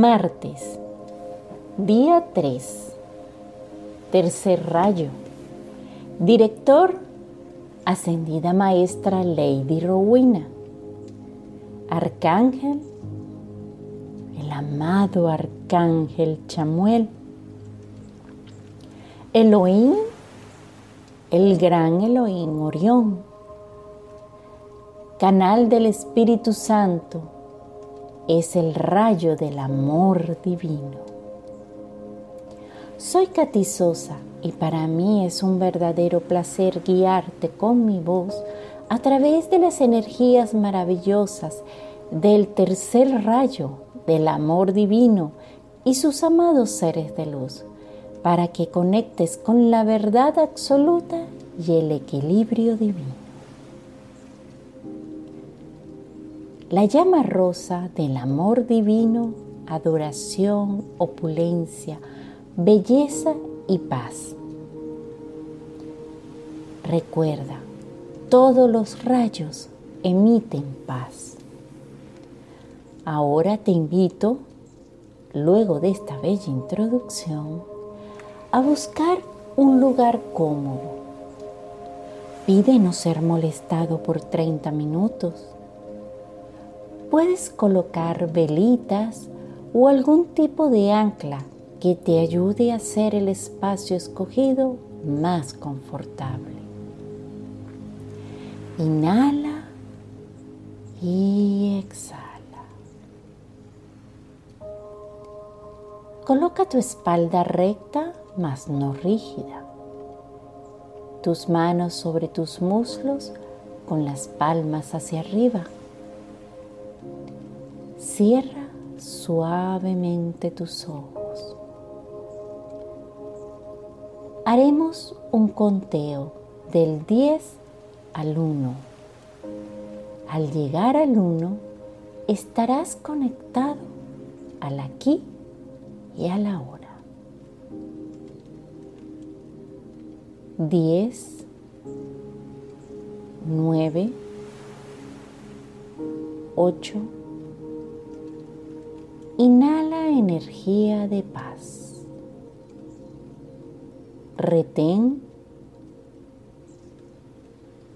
Martes, día 3, tercer rayo. Director, ascendida maestra Lady Rowena. Arcángel, el amado Arcángel Chamuel. Elohim, el gran Elohim Orión. Canal del Espíritu Santo es el rayo del amor divino. Soy Catizosa y para mí es un verdadero placer guiarte con mi voz a través de las energías maravillosas del tercer rayo del amor divino y sus amados seres de luz, para que conectes con la verdad absoluta y el equilibrio divino. La llama rosa del amor divino, adoración, opulencia, belleza y paz. Recuerda, todos los rayos emiten paz. Ahora te invito, luego de esta bella introducción, a buscar un lugar cómodo. Pide no ser molestado por 30 minutos puedes colocar velitas o algún tipo de ancla que te ayude a hacer el espacio escogido más confortable. Inhala y exhala. Coloca tu espalda recta, mas no rígida. Tus manos sobre tus muslos con las palmas hacia arriba. Cierra suavemente tus ojos. Haremos un conteo del 10 al 1. Al llegar al 1, estarás conectado al aquí y a la hora. 10, 9, 8, Inhala energía de paz. Retén.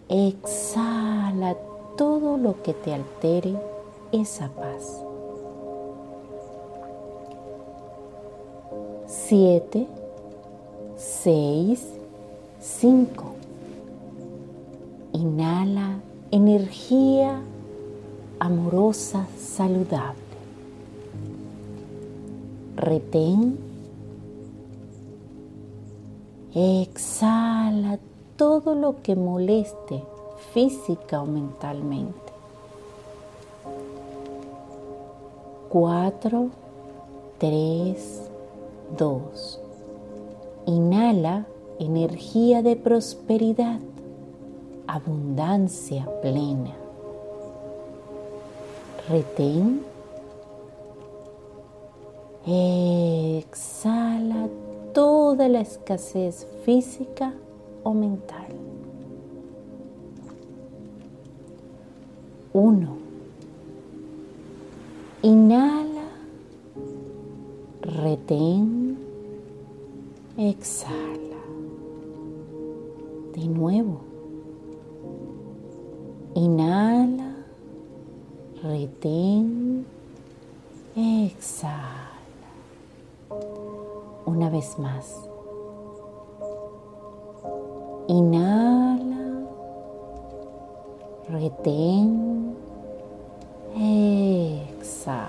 Exhala todo lo que te altere esa paz. Siete, seis, cinco. Inhala energía amorosa, saludable retén, exhala todo lo que moleste física o mentalmente. Cuatro, tres, dos. Inhala energía de prosperidad, abundancia plena. Retén Exhala toda la escasez física o mental. Uno. Inhala, retén, exhala. De nuevo. Inhala, retén, exhala una vez más. Inhala, retén, exhala.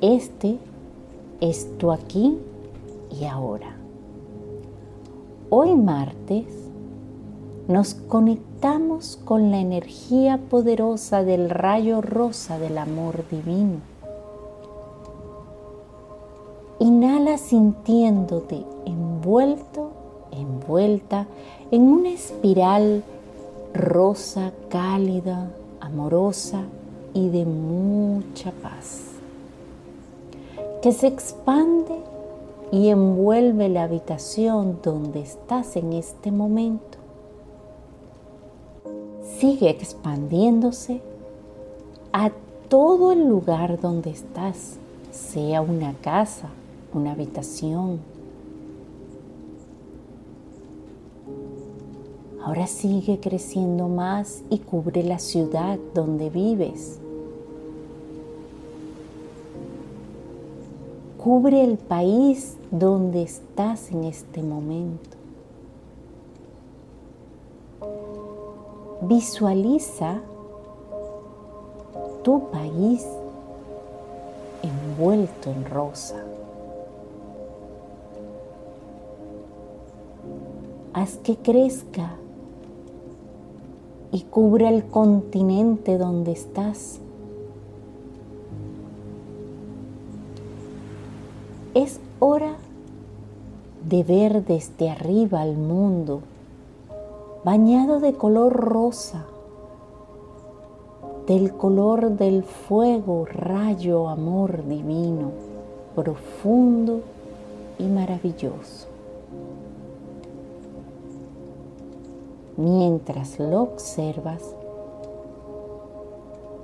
Este es tu aquí y ahora. Hoy martes nos conectamos con la energía poderosa del rayo rosa del amor divino Inhala sintiéndote envuelto, envuelta en una espiral rosa, cálida, amorosa y de mucha paz, que se expande y envuelve la habitación donde estás en este momento. Sigue expandiéndose a todo el lugar donde estás, sea una casa, una habitación. Ahora sigue creciendo más y cubre la ciudad donde vives. Cubre el país donde estás en este momento. Visualiza tu país envuelto en rosa. Haz que crezca y cubra el continente donde estás. Es hora de ver desde arriba al mundo bañado de color rosa del color del fuego, rayo, amor divino, profundo y maravilloso. Mientras lo observas,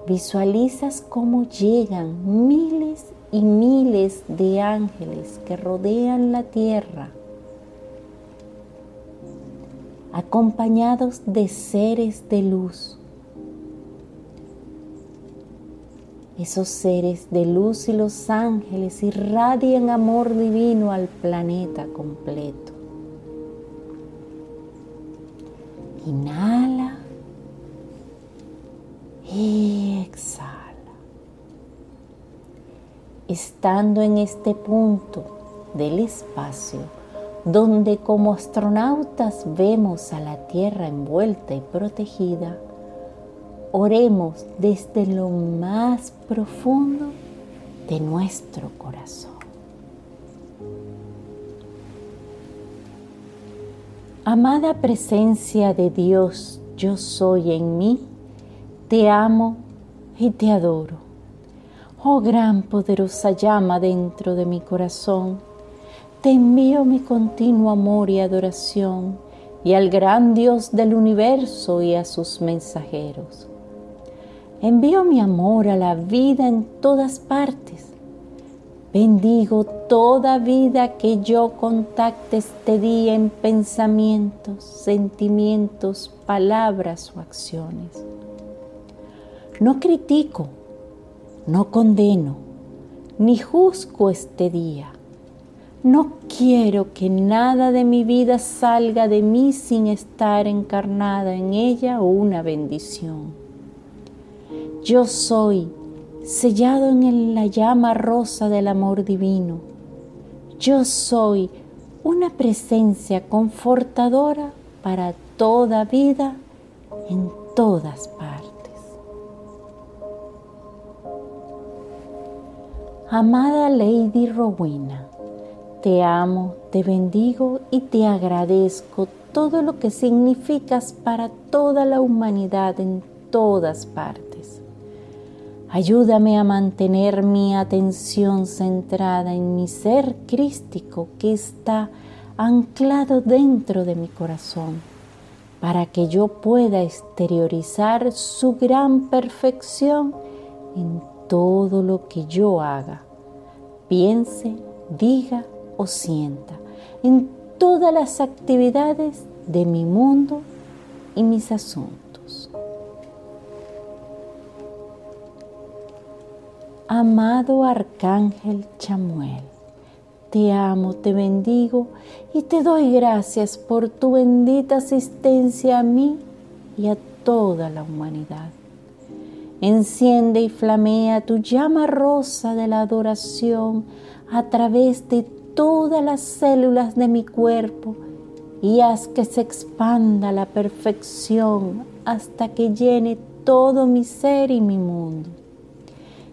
visualizas cómo llegan miles y miles de ángeles que rodean la tierra, acompañados de seres de luz Esos seres de luz y los ángeles irradian amor divino al planeta completo. Estando en este punto del espacio, donde como astronautas vemos a la Tierra envuelta y protegida, oremos desde lo más profundo de nuestro corazón. Amada presencia de Dios, yo soy en mí, te amo y te adoro. Oh gran poderosa llama dentro de mi corazón, te envío mi continuo amor y adoración y al gran Dios del universo y a sus mensajeros Envío mi amor a la vida en todas partes. Bendigo toda vida que yo contacte este día en pensamientos, sentimientos, palabras o acciones. No critico, no condeno, ni juzgo este día. No quiero que nada de mi vida salga de mí sin estar encarnada en ella una bendición. Yo soy sellado en la llama rosa del amor divino. Yo soy una presencia confortadora para toda vida en todas partes. Amada Lady Rowena, te amo, te bendigo y te agradezco todo lo que significas para toda la humanidad en todas partes. Ayúdame a mantener mi atención centrada en mi ser crístico que está anclado dentro de mi corazón, para que yo pueda exteriorizar su gran perfección en todo lo que yo haga, piense, diga o sienta, en todas las actividades de mi mundo y mis asuntos. Amado Arcángel Chamuel, te amo, te bendigo y te doy gracias por tu bendita asistencia a mí y a toda la humanidad. Enciende y flamea tu llama rosa de la adoración a través de todas las células de mi cuerpo y haz que se expanda la perfección hasta que llene todo mi ser y mi mundo.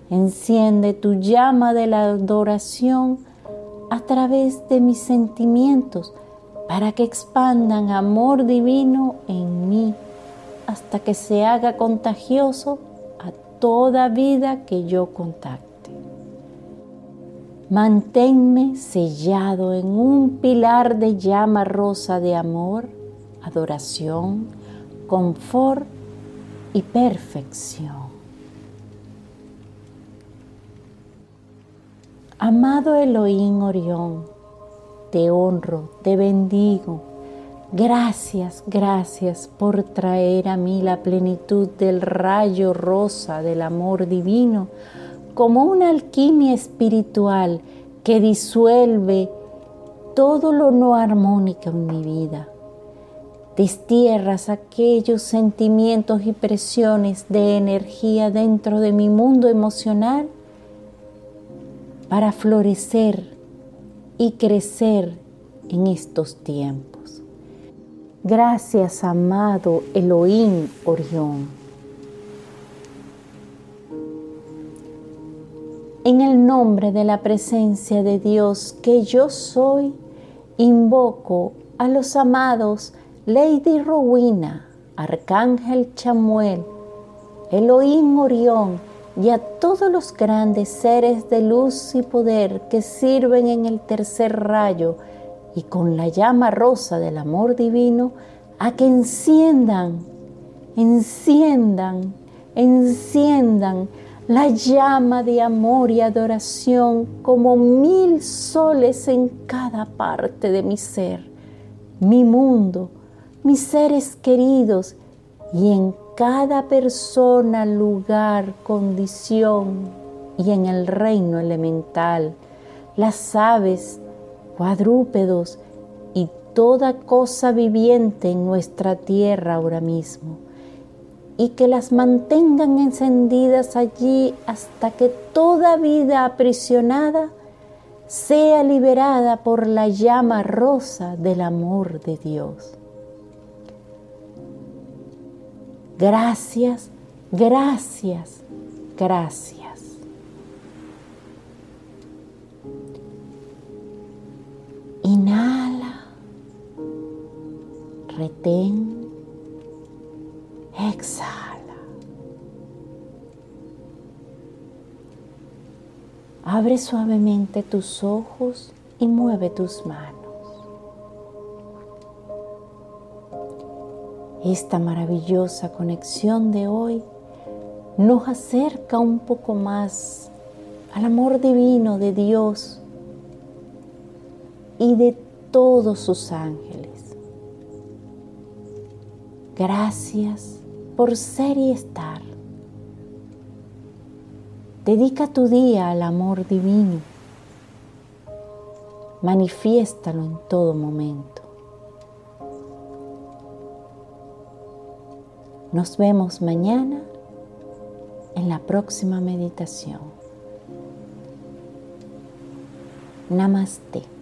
Enciende tu llama de la adoración a través de mis sentimientos para que expandan amor divino en mí hasta que se haga contagioso a toda vida que yo contacte. Manténme sellado en un pilar de llama rosa de amor, adoración, confort y perfección. Amado Elohim Orión, te honro, te bendigo. Gracias, gracias por traer a mí la plenitud del rayo rosa del amor divino como una alquimia espiritual que disuelve todo lo no armónico en mi vida. Destierras aquellos sentimientos y presiones de energía dentro de mi mundo emocional para florecer y crecer en estos tiempos. Gracias, amado Elohim Orión. En el nombre de la presencia de Dios que yo soy, invoco a los amados Lady Rowena, Arcángel Chamuel, Elohim Orión y a todos los grandes seres de luz y poder que sirven en el tercer rayo y con la llama rosa del amor divino a que enciendan, enciendan, enciendan la llama de amor y adoración como mil soles en cada parte de mi ser, mi mundo, mis seres queridos y en cada persona, lugar, condición y en el reino elemental, las aves, cuadrúpedos y toda cosa viviente en nuestra tierra ahora mismo y que las mantengan encendidas allí hasta que toda vida aprisionada sea liberada por la llama rosa del amor de Dios. Gracias, gracias, gracias. Retén Exhala. Abre suavemente tus ojos y mueve tus manos. Esta maravillosa conexión de hoy nos acerca un poco más al amor divino de Dios y de todos sus ángeles. Gracias por ser y estar. Dedica tu día al amor divino. Manifiéstalo en todo momento. Nos vemos mañana en la próxima meditación. Namaste.